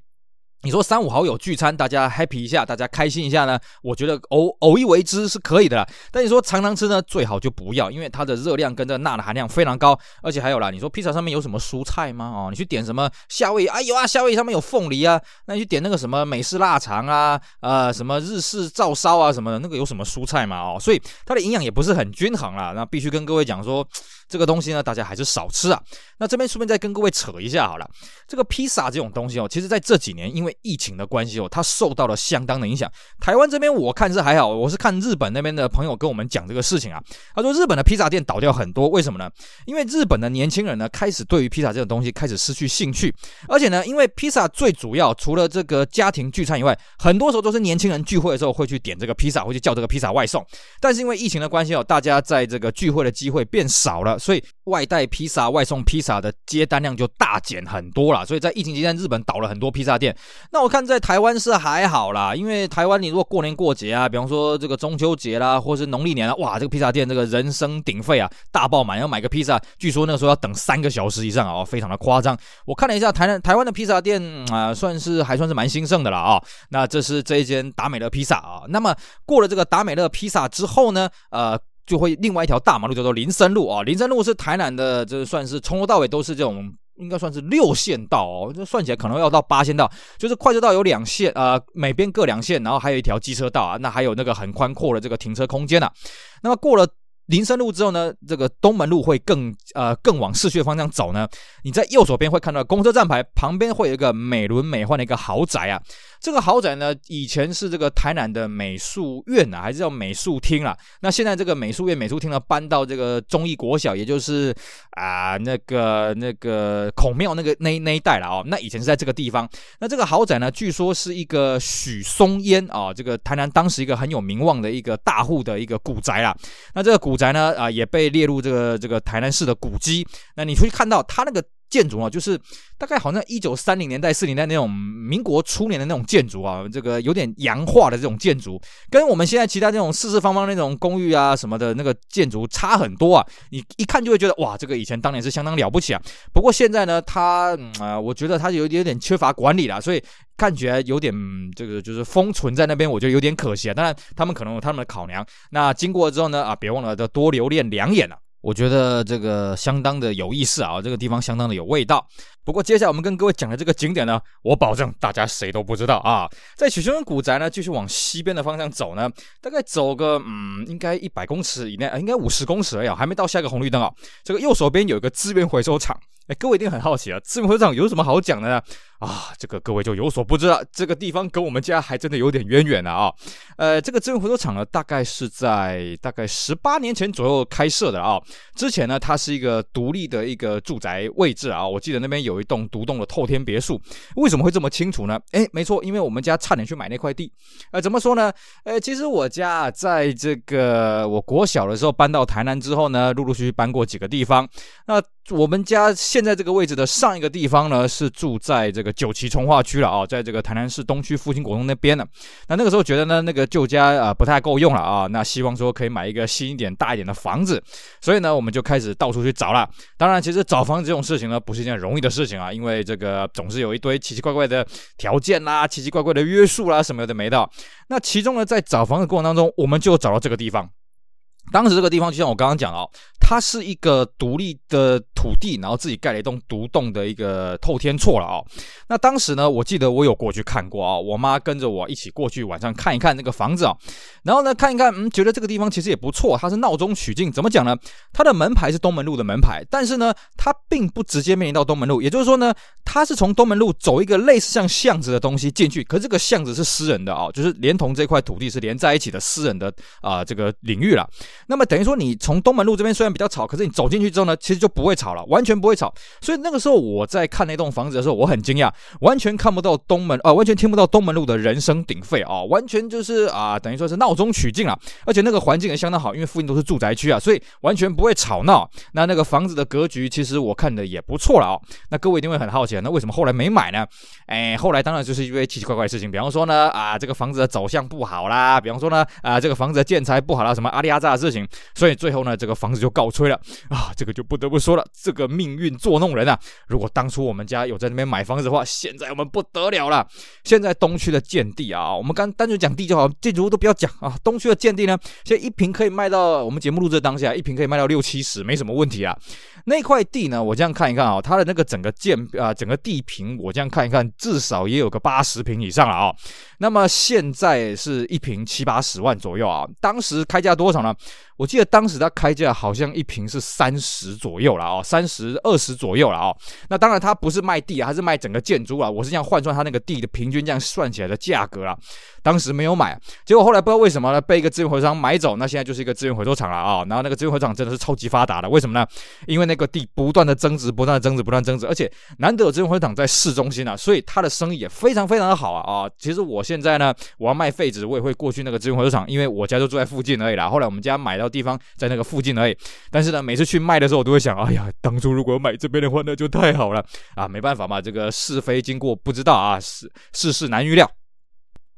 A: 你说三五好友聚餐，大家 happy 一下，大家开心一下呢，我觉得偶偶一为之是可以的。但你说常常吃呢，最好就不要，因为它的热量跟这钠的含量非常高，而且还有啦，你说披萨上面有什么蔬菜吗？哦，你去点什么夏威夷，哎呦啊，夏威夷上面有凤梨啊，那你去点那个什么美式腊肠啊，呃，什么日式照烧啊什么的，那个有什么蔬菜嘛？哦，所以它的营养也不是很均衡啦。那必须跟各位讲说。这个东西呢，大家还是少吃啊。那这边顺便再跟各位扯一下好了，这个披萨这种东西哦，其实在这几年因为疫情的关系哦，它受到了相当的影响。台湾这边我看是还好，我是看日本那边的朋友跟我们讲这个事情啊。他说日本的披萨店倒掉很多，为什么呢？因为日本的年轻人呢，开始对于披萨这种东西开始失去兴趣，而且呢，因为披萨最主要除了这个家庭聚餐以外，很多时候都是年轻人聚会的时候会去点这个披萨，会去叫这个披萨外送。但是因为疫情的关系哦，大家在这个聚会的机会变少了。所以外带披萨、外送披萨的接单量就大减很多了，所以在疫情期间，日本倒了很多披萨店。那我看在台湾是还好啦，因为台湾你如果过年过节啊，比方说这个中秋节啦，或是农历年啊，哇，这个披萨店这个人声鼎沸啊，大爆满，要买个披萨，据说那个时候要等三个小时以上啊，非常的夸张。我看了一下台南台湾的披萨店啊、算是还算是蛮兴盛的了啊。那这是这一间达美乐披萨啊。那么过了这个达美乐披萨之后呢，呃。就会另外一条大马路叫做林森路啊，林森路是台南的，这算是从头到尾都是这种，应该算是六线道哦，这算起来可能要到八线道，就是快车道有两线，呃，每边各两线，然后还有一条机车道啊，那还有那个很宽阔的这个停车空间、啊，那么过了。林森路之后呢，这个东门路会更呃更往市区的方向走呢。你在右手边会看到公车站牌旁边会有一个美轮美奂的一个豪宅啊。这个豪宅呢，以前是这个台南的美术院啊，还是叫美术厅啦。那现在这个美术院、美术厅呢，搬到这个忠义国小，也就是啊那个那个孔庙那个那那一带了哦。那以前是在这个地方。那这个豪宅呢，据说是一个许松烟啊，这个台南当时一个很有名望的一个大户的一个古宅啦。那这个古宅呢，啊，也被列入这个这个台南市的古迹。那你会看到它那个建筑啊，就是大概好像一九三零年代、四零年代那种民国初年的那种建筑啊，这个有点洋化的这种建筑，跟我们现在其他这种四四方方那种公寓啊什么的那个建筑差很多啊。你一看就会觉得哇，这个以前当年是相当了不起啊。不过现在呢，它啊、我觉得它有有点缺乏管理了，所以看起来有点这个就是封存在那边，我觉得有点可惜啊。当然，他们可能有他们的考量。那经过之后呢，啊，别忘了要多留恋两眼了。我觉得这个相当的有意思啊，这个地方相当的有味道。不过接下来我们跟各位讲的这个景点呢，我保证大家谁都不知道啊。在许兄人古宅呢，继续往西边的方向走呢，大概走个嗯，应该一百公尺以内，应该五十公尺而已，还没到下一个红绿灯啊。这个右手边有一个资源回收厂。哎，各位一定很好奇啊，资源回收厂有什么好讲的呢？啊，这个各位就有所不知了，这个地方跟我们家还真的有点渊源了啊。呃，这个资源回收厂呢，大概是在大概十八年前左右开设的啊。之前呢，它是一个独立的一个住宅位置啊。我记得那边有一栋独栋的透天别墅。为什么会这么清楚呢？哎，没错，因为我们家差点去买那块地。呃，怎么说呢？呃，其实我家在这个我国小的时候搬到台南之后呢，陆陆续续搬过几个地方。那我们家现在这个位置的上一个地方呢，是住在这个九旗从化区了啊，在这个台南市东区复兴国中那边呢。那那个时候觉得呢，那个旧家啊不太够用了啊，那希望说可以买一个新一点、大一点的房子，所以呢，我们就开始到处去找了。当然，其实找房子这种事情呢，不是一件容易的事情啊，因为这个总是有一堆奇奇怪怪的条件啦、奇奇怪怪的约束啦，什么的没到。那其中呢，在找房子过程当中，我们就找到这个地方。当时这个地方就像我刚刚讲哦，它是一个独立的土地，然后自己盖了一栋独栋的一个透天厝了啊。那当时呢，我记得我有过去看过啊，我妈跟着我一起过去晚上看一看那个房子啊。然后呢，看一看，嗯，觉得这个地方其实也不错，它是闹中取静。怎么讲呢？它的门牌是东门路的门牌，但是呢，它并不直接面临到东门路，也就是说呢，它是从东门路走一个类似像巷子的东西进去，可这个巷子是私人的啊，就是连同这块土地是连在一起的私人的啊这个领域了。那么等于说，你从东门路这边虽然比较吵，可是你走进去之后呢，其实就不会吵了，完全不会吵。所以那个时候我在看那栋房子的时候，我很惊讶，完全看不到东门啊，完全听不到东门路的人声鼎沸啊，完全就是啊，等于说是闹中取静了。而且那个环境也相当好，因为附近都是住宅区啊，所以完全不会吵闹。那那个房子的格局，其实我看的也不错了啊。那各位一定会很好奇，那为什么后来没买呢？哎，后来当然就是因为奇奇怪怪的事情，比方说呢，啊，这个房子的走向不好啦，比方说呢，啊，这个房子的建材不好啦，什么阿里阿扎事情。所以最后呢，这个房子就告吹了啊！这个就不得不说了，这个命运作弄人啊！如果当初我们家有在那边买房子的话，现在我们不得了了。现在东区的建地啊，我们刚单纯讲地就好，建筑物都不要讲啊。东区的建地呢，现在一平可以卖到我们节目录制当下，一平可以卖到六七十，没什么问题啊。那块地呢，我这样看一看啊，它的那个整个建啊，整个地平，我这样看一看，至少也有个八十平以上了啊。那么现在是一平七八十万左右啊，当时开价多少呢？我记得当时它开价好像一瓶是三十左右了啊，三十二十左右了啊。那当然它不是卖地啊，它是卖整个建筑啊。我是这样换算它那个地的平均这样算起来的价格啊。当时没有买，结果后来不知道为什么呢，被一个资源回收商买走。那现在就是一个资源回收厂了啊。然后那个资源回收厂真的是超级发达的，为什么呢？因为那个地不断的增值，不断的增值，不断增值，而且难得有资源回收厂在市中心啊，所以它的生意也非常非常的好啊啊。其实我现在呢，我要卖废纸，我也会过去那个资源回收厂，因为我家就住在附近而已啦。后来我们家买到地方在那个附近而已，但是呢，每次去卖的时候，我都会想，哎呀，当初如果买这边的话，那就太好了啊！没办法嘛，这个是非经过不知道啊，世世事难预料。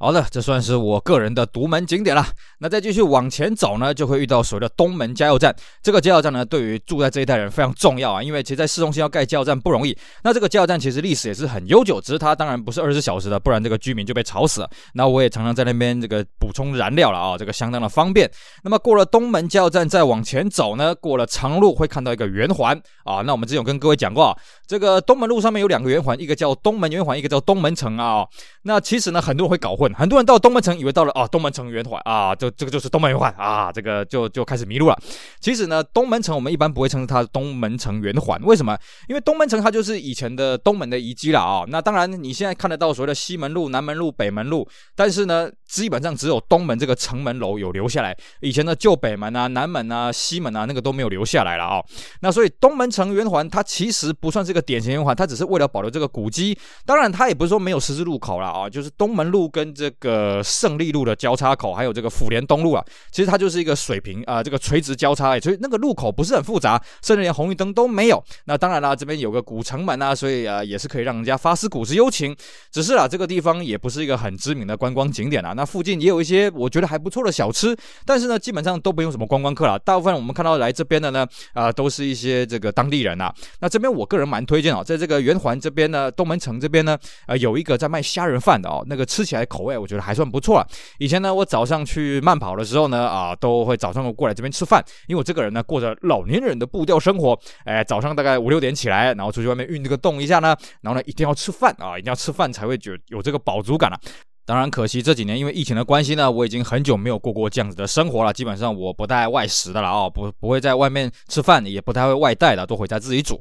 A: 好的，这算是我个人的独门景点了。那再继续往前走呢，就会遇到所谓的东门加油站。这个加油站呢，对于住在这一带人非常重要啊，因为其实在市中心要盖加油站不容易。那这个加油站其实历史也是很悠久，只是它当然不是二十四小时的，不然这个居民就被吵死了。那我也常常在那边这个补充燃料了啊，这个相当的方便。那么过了东门加油站再往前走呢，过了长路会看到一个圆环啊。那我们之前有跟各位讲过，啊这个东门路上面有两个圆环，一个叫东门圆环，一个叫东门城啊。那其实呢，很多人会搞混。很多人到东门城以为到了啊，东门城圆环啊，就这个就是东门圆环啊，这个就就开始迷路了。其实呢，东门城我们一般不会称它东门城圆环，为什么？因为东门城它就是以前的东门的遗迹了啊。那当然你现在看得到所谓的西门路、南门路、北门路，但是呢，基本上只有东门这个城门楼有留下来，以前的旧北门啊、南门啊、西门啊那个都没有留下来了啊。那所以东门城圆环它其实不算是个典型圆环，它只是为了保留这个古迹。当然它也不是说没有十字路口了啊，就是东门路跟这个胜利路的交叉口，还有这个府连东路啊，其实它就是一个水平啊、这个垂直交叉，所以那个路口不是很复杂，甚至连红绿灯都没有。那当然啦，这边有个古城门啊，所以啊也是可以让人家发思古之幽情。只是啊，这个地方也不是一个很知名的观光景点啊。那附近也有一些我觉得还不错的小吃，但是呢，基本上都不用什么观光客了。大部分我们看到来这边的呢，啊、都是一些这个当地人啊。那这边我个人蛮推荐哦，在这个圆环这边呢，东门城这边呢，呃，有一个在卖虾仁饭的哦，那个吃起来口味我觉得还算不错了。以前呢，我早上去慢跑的时候呢，啊，都会早上过来这边吃饭，因为我这个人呢，过着老年人的步调生活，哎，早上大概五六点起来，然后出去外面运这个动一下呢，然后呢，一定要吃饭啊，一定要吃饭才会觉有这个饱足感啊。当然可惜这几年因为疫情的关系呢，我已经很久没有过过这样子的生活了，基本上我不带外食的了啊，不不会在外面吃饭，也不太会外带的，都回家自己煮。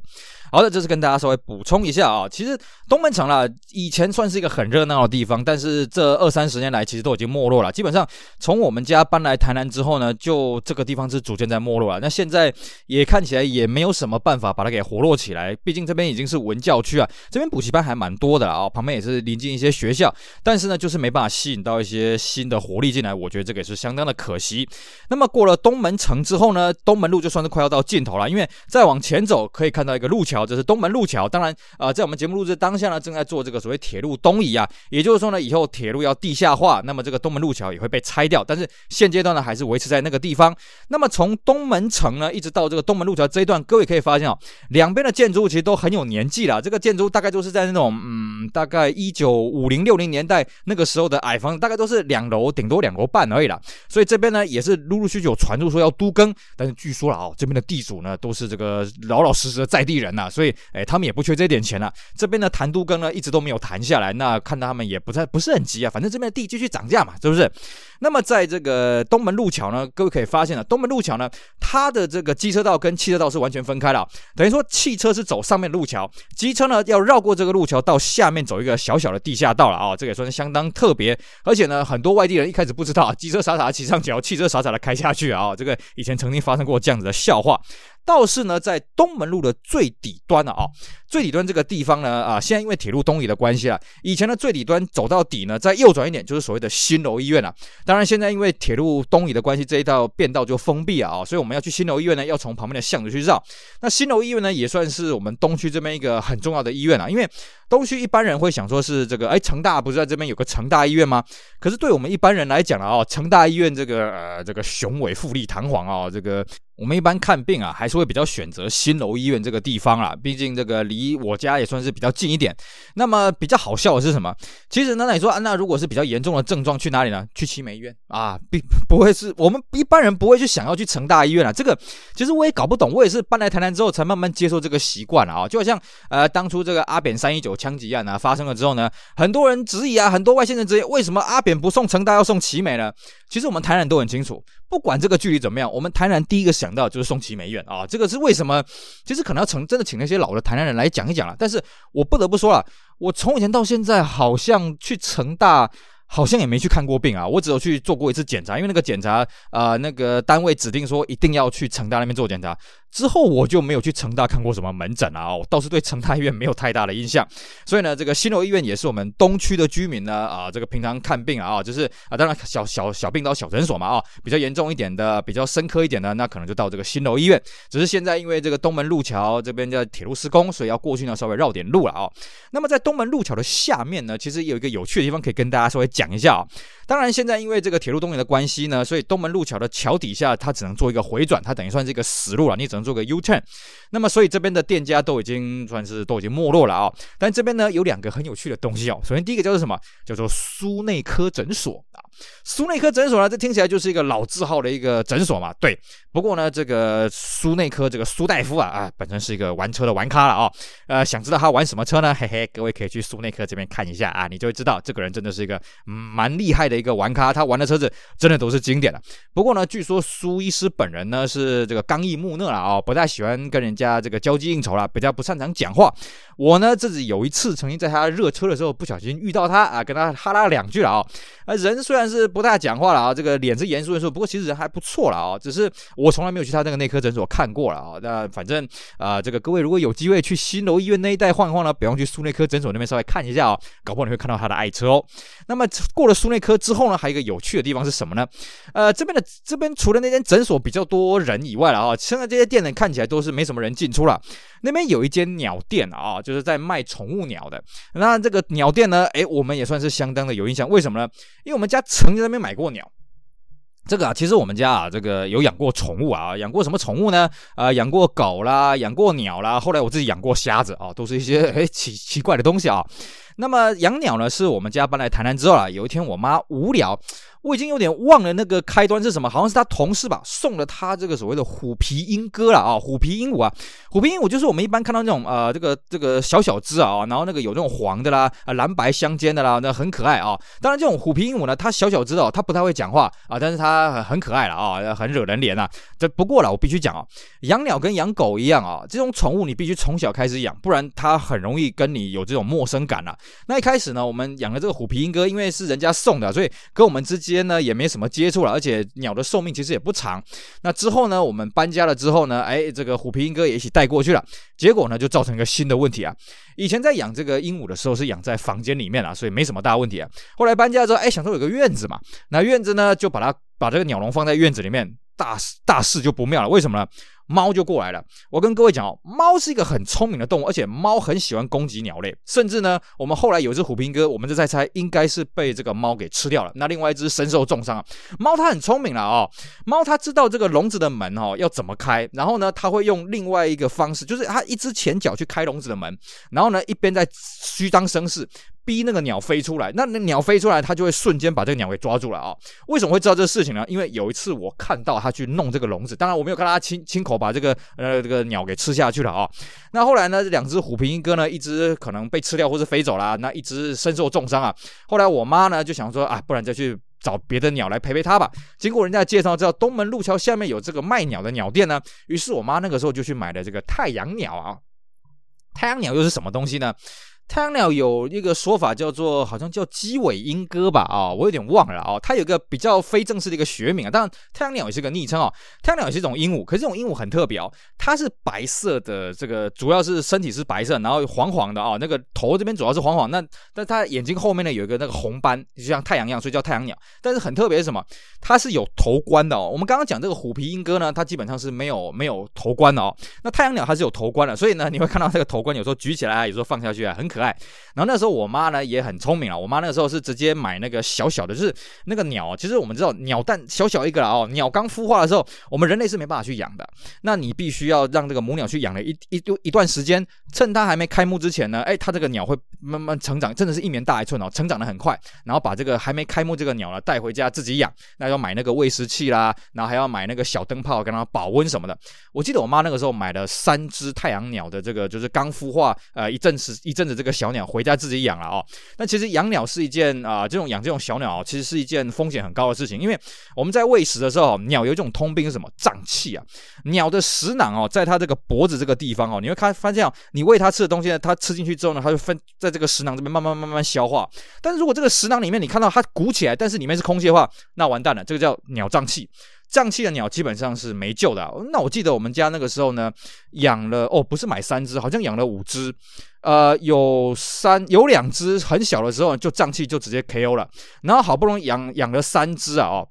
A: 好的，这是跟大家稍微补充一下啊。其实东门城啦，以前算是一个很热闹的地方，但是这二三十年来，其实都已经没落了。基本上从我们家搬来台南之后呢，就这个地方是逐渐在没落了。那现在也看起来也没有什么办法把它给活络起来。毕竟这边已经是文教区啊，这边补习班还蛮多的啊，旁边也是临近一些学校，但是呢，就是没办法吸引到一些新的活力进来。我觉得这个也是相当的可惜。那么过了东门城之后呢，东门路就算是快要到尽头了，因为再往前走可以看到一个路桥。这是东门路桥，当然啊、呃，在我们节目录制当下呢，正在做这个所谓铁路东移啊，也就是说呢，以后铁路要地下化，那么这个东门路桥也会被拆掉，但是现阶段呢，还是维持在那个地方。那么从东门城呢，一直到这个东门路桥这一段，各位可以发现哦，两边的建筑物其实都很有年纪了。这个建筑大概都是在那种嗯，大概一九五零六零年代那个时候的矮房，大概都是两楼，顶多两楼半而已啦。所以这边呢，也是陆陆续续有传出说要都更，但是据说了哦，这边的地主呢，都是这个老老实实的在地人呐，所以。哎，他们也不缺这点钱了，这边的谈都更呢，一直都没有谈下来。那看到他们也不太不是很急啊，反正这边的地继续涨价嘛，是不是？那么在这个东门路桥呢，各位可以发现了，东门路桥呢，它的这个机车道跟汽车道是完全分开的，等于说汽车是走上面路桥，机车呢要绕过这个路桥到下面走一个小小的地下道了啊，这个也算是相当特别。而且呢，很多外地人一开始不知道，机车傻傻骑上桥，汽车傻傻的开下去啊，这个以前曾经发生过这样子的笑话。倒是呢，在东门路的最底端了，啊，最底端这个地方呢，啊，现在因为铁路东移的关系啊，以前的最底端走到底呢，再右转一点就是所谓的新楼医院了。当然，现在因为铁路东移的关系，这一道便道就封闭了啊，所以我们要去新楼医院呢，要从旁边的巷子去绕。那新楼医院呢，也算是我们东区这边一个很重要的医院啊，因为东区一般人会想说是这个，哎，成大不是在这边有个成大医院吗？可是对我们一般人来讲啊，成大医院这个呃，这个雄伟富丽堂皇啊，这个。我们一般看病啊，还是会比较选择新楼医院这个地方啊，毕竟这个离离我家也算是比较近一点。那么比较好笑的是什么？其实呢，你说啊，那如果是比较严重的症状，去哪里呢？去奇美医院啊，并不会是我们一般人不会去想要去成大医院啊。这个其实我也搞不懂，我也是搬来台南之后才慢慢接受这个习惯了啊。就好像呃，当初这个阿扁三一九枪击案啊发生了之后呢，很多人质疑啊，很多外县人质疑，为什么阿扁不送成大要送奇美呢？其实我们台南都很清楚，不管这个距离怎么样，我们台南第一个想到就是送其美院啊，这个是为什么？其实可能要请真的请那些老的台南人来讲一讲了。但是我不得不说了，我从以前到现在，好像去成大。好像也没去看过病啊，我只有去做过一次检查，因为那个检查，啊，那个单位指定说一定要去成大那边做检查，之后我就没有去成大看过什么门诊啊，我倒是对成大医院没有太大的印象，所以呢，这个新楼医院也是我们东区的居民呢，啊，这个平常看病啊，就是啊，当然小小小病到小诊所嘛，啊，比较严重一点的，比较深刻一点的，那可能就到这个新楼医院，只是现在因为这个东门路桥这边的铁路施工，所以要过去呢稍微绕点路了啊。那么在东门路桥的下面呢，其实有一个有趣的地方可以跟大家稍微讲。一下啊，当然现在因为这个铁路东移的关系呢，所以东门路桥的桥底下它只能做一个回转，它等于算是一个死路了，你只能做个 U turn。那么所以这边的店家都已经算是都已经没落了啊。但这边呢有两个很有趣的东西哦。首先第一个叫做什么？叫做苏内科诊所啊。苏内科诊所呢，这听起来就是一个老字号的一个诊所嘛。对，不过呢这个苏内科这个苏大夫啊啊，本身是一个玩车的玩咖了啊。呃，想知道他玩什么车呢？嘿嘿，各位可以去苏内科这边看一下啊，你就会知道这个人真的是一个。蛮厉害的一个玩咖，他玩的车子真的都是经典的。不过呢，据说苏医师本人呢是这个刚毅木讷了啊、不太喜欢跟人家这个交际应酬了，比较不擅长讲话。我呢，自己有一次曾经在他热车的时候不小心遇到他啊，跟他哈拉两句了啊。啊，人虽然是不太讲话了啊，这个脸是严肃严肃，不过其实人还不错了啊。只是我从来没有去他那个内科诊所看过了啊。那反正啊，这个各位如果有机会去新楼医院那一带晃一晃呢，不用去苏内科诊所那边稍微看一下啊，搞不好你会看到他的爱车哦。那么过了苏内科之后呢，还有一个有趣的地方是什么呢？呃，这边的这边除了那间诊所比较多人以外了啊，现在这些店呢看起来都是没什么人进出了。那边有一间鸟店啊，就是在卖宠物鸟的。那这个鸟店呢，哎，我们也算是相当的有印象。为什么呢？因为我们家曾经在那边买过鸟。这个啊，其实我们家啊，这个有养过宠物啊，养过什么宠物呢？啊、养过狗啦，养过鸟啦，后来我自己养过虾子啊，都是一些诶奇奇怪的东西啊。那么养鸟呢，是我们家搬来台南之后啊，有一天我妈无聊。我已经有点忘了那个开端是什么，好像是她同事吧送了她这个所谓的虎皮鹦哥了啊，虎皮鹦鹉啊，虎皮鹦鹉就是我们一般看到那种呃这个这个小小只啊，然后那个有这种黄的啦啊蓝白相间的啦，那很可爱啊。当然这种虎皮鹦鹉呢，它小小只哦，它不太会讲话啊，但是它很可爱了啊，很惹人怜呐。这不过了，我必须讲啊，养鸟跟养狗一样啊，这种宠物你必须从小开始养，不然它很容易跟你有这种陌生感了。那一开始呢，我们养的这个虎皮鹦哥，因为是人家送的，所以跟我们之间。呢也没什么接触了，而且鸟的寿命其实也不长。那之后呢，我们搬家了之后呢，哎，这个虎皮鹦哥也一起带过去了。结果呢，就造成一个新的问题啊。以前在养这个鹦鹉的时候是养在房间里面啊，所以没什么大问题啊。后来搬家之后，哎，想说有个院子嘛，那院子呢就把它把这个鸟笼放在院子里面，大大事就不妙了。为什么呢？猫就过来了。我跟各位讲哦，猫是一个很聪明的动物，而且猫很喜欢攻击鸟类。甚至呢，我们后来有一只虎皮鹦哥，我们就在猜，应该是被这个猫给吃掉了。那另外一只身受重伤啊。猫它很聪明了哦，猫它知道这个笼子的门哦要怎么开，然后呢，它会用另外一个方式，就是它一只前脚去开笼子的门，然后呢，一边在虚张声势。逼那个鸟飞出来，那那鸟飞出来，它就会瞬间把这个鸟给抓住了啊、哦！为什么会知道这个事情呢？因为有一次我看到他去弄这个笼子，当然我没有看到他亲亲口把这个呃这个鸟给吃下去了啊、那后来呢，两只虎皮鹦哥呢，一只可能被吃掉或是飞走了，那一只身受重伤啊。后来我妈呢就想说啊，不然再去找别的鸟来陪陪它吧。经过人家介绍，知道东门路桥下面有这个卖鸟的鸟店呢，于是我妈那个时候就去买了这个太阳鸟啊。太阳鸟又是什么东西呢？太阳鸟有一个说法叫做，好像叫鸡尾鹦哥吧，啊、我有点忘了啊、哦。它有个比较非正式的一个学名啊，当然太阳鸟也是个昵称哦。太阳鸟也是一种鹦鹉，可是这种鹦鹉很特别哦，它是白色的，这个主要是身体是白色，然后黄黄的啊、那个头这边主要是黄黄，那但它眼睛后面呢有一个那个红斑，就像太阳一样，所以叫太阳鸟。但是很特别是什么？它是有头冠的哦。我们刚刚讲这个虎皮鹦哥呢，它基本上是没有没有头冠的哦。那太阳鸟它是有头冠的，所以呢，你会看到这个头冠有时候举起来，有时候放下去啊，很可爱。然后那时候我妈呢也很聪明啊，我妈那个时候是直接买那个小小的，就是那个鸟。其实我们知道鸟蛋小小一个了哦，鸟刚孵化的时候，我们人类是没办法去养的。那你必须要让这个母鸟去养了一一一段时间，趁它还没开幕之前呢，哎，它这个鸟会慢慢成长，真的是一年大一寸哦，成长的很快。然后把这个还没开幕这个鸟呢带回家自己养，那要买那个喂食器啦，然后还要买那个小灯泡跟它保温什么的。我记得我妈那个时候买了三只太阳鸟的这个就是刚孵化呃一阵子一阵子这个小鸟回家自己养了哦，那其实养鸟是一件啊、这种养这种小鸟其实是一件风险很高的事情，因为我们在喂食的时候，鸟有一种通病是什么？胀气啊！鸟的食囊哦，在它这个脖子这个地方哦，你会看发现哦，你喂它吃的东西呢，它吃进去之后呢，它就分在这个食囊这边慢慢慢慢消化。但是如果这个食囊里面你看到它鼓起来，但是里面是空气的话，那完蛋了，这个叫鸟胀气。胀气的鸟基本上是没救的。那我记得我们家那个时候呢，养了哦，不是买三只，好像养了五只。呃，有三有两只很小的时候就胀气就直接 KO 了，然后好不容易养养了三只啊哦。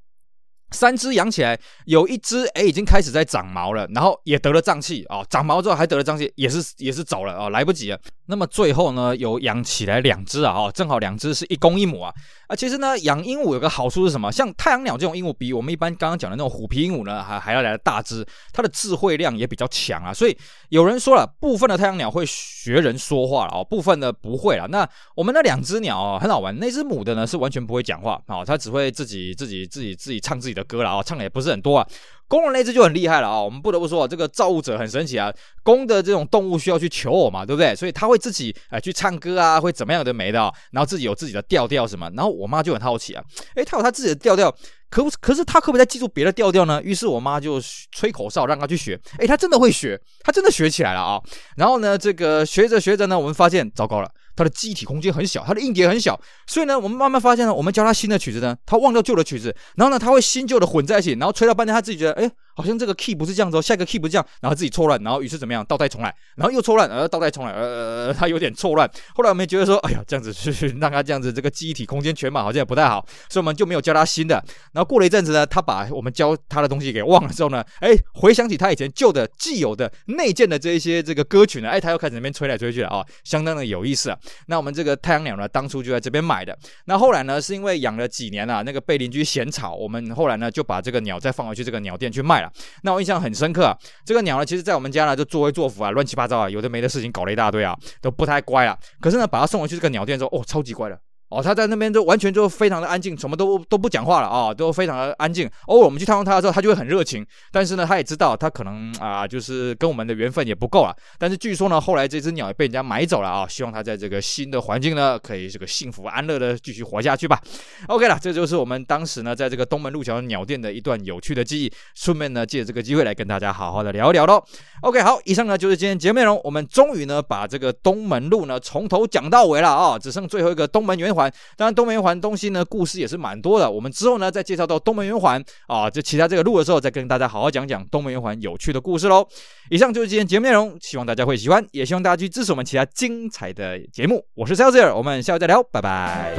A: 三只养起来，有一只哎已经开始在长毛了，然后也得了胀气哦，长毛之后还得了胀气，也是也是走了哦，来不及了。那么最后呢，有养起来两只啊，哦，正好两只是一公一母啊。啊，其实呢，养鹦鹉有个好处是什么？像太阳鸟这种鹦鹉，比我们一般刚刚讲的那种虎皮鹦鹉呢，还还要来的大只，它的智慧量也比较强啊。所以有人说了，部分的太阳鸟会学人说话了哦，部分的不会了。那我们那两只鸟哦，很好玩，那只母的呢是完全不会讲话啊，它只会自己自己自己自己唱自己的歌了啊，唱的也不是很多啊。公的那只就很厉害了啊！我们不得不说啊，这个造物者很神奇啊。公的这种动物需要去求偶嘛，对不对？所以它会自己哎、去唱歌啊，会怎么样的没的、哦，然后自己有自己的调调什么，然后我妈就很好奇啊，哎，她有她自己的调调。可可是他可不可以再记住别的调调呢？于是我妈就吹口哨让他去学，诶，他真的会学，他真的学起来了啊！然后呢，这个学着学着呢，我们发现糟糕了，他的记忆体空间很小，他的硬碟很小，所以呢，我们慢慢发现呢，我们教他新的曲子呢，他忘掉旧的曲子，然后呢，他会新旧的混在一起，然后吹到半天，他自己觉得，诶。好像这个 key 不是这样子哦，下一个 key 不是这样，然后自己错乱，然后于是怎么样，倒带重来，然后又错乱，然后倒带重来，呃，他有点错乱。后来我们觉得说，哎呀，这样子是让他这样子，这个记忆体空间全满好像也不太好，所以我们就没有教他新的。然后过了一阵子呢，他把我们教他的东西给忘了之后呢，哎，回想起他以前旧的既有的内建的这一些这个歌曲呢，哎，他又开始那边吹来吹去了啊，相当的有意思啊。那我们这个太阳鸟呢，当初就在这边买的。那后来呢，是因为养了几年啊，那个被邻居嫌吵，我们后来呢就把这个鸟再放回去这个鸟店去卖了。那我印象。很深刻啊，这个鸟呢，其实在我们家呢就作威作福啊，乱七八糟啊，有的没的事情搞了一大堆啊，都不太乖啊。可是呢，把它送回去这个鸟店之后，哦，超级乖了。哦，他在那边就完全就非常的安静，什么都都不讲话了啊、都非常的安静。偶尔我们去探望他的时候，他就会很热情。但是呢，他也知道他可能啊，就是跟我们的缘分也不够了。但是据说呢，后来这只鸟也被人家买走了啊。希望他在这个新的环境呢，可以这个幸福安乐的继续活下去吧。OK 了，这就是我们当时呢，在这个东门路桥鸟店的一段有趣的记忆。顺便呢，借这个机会来跟大家好好的聊一聊喽。OK，好，以上呢就是今天节目内容。我们终于呢把这个东门路呢从头讲到尾了啊、只剩最后一个东门圆环环。当然，东门圆环东西呢，故事也是蛮多的。我们之后呢，再介绍到东门圆环啊，这其他这个路的时候，再跟大家好好讲讲东门圆环有趣的故事喽。以上就是今天节目内容，希望大家会喜欢，也希望大家去支持我们其他精彩的节目。我是 Celsius，我们下回再聊，拜拜。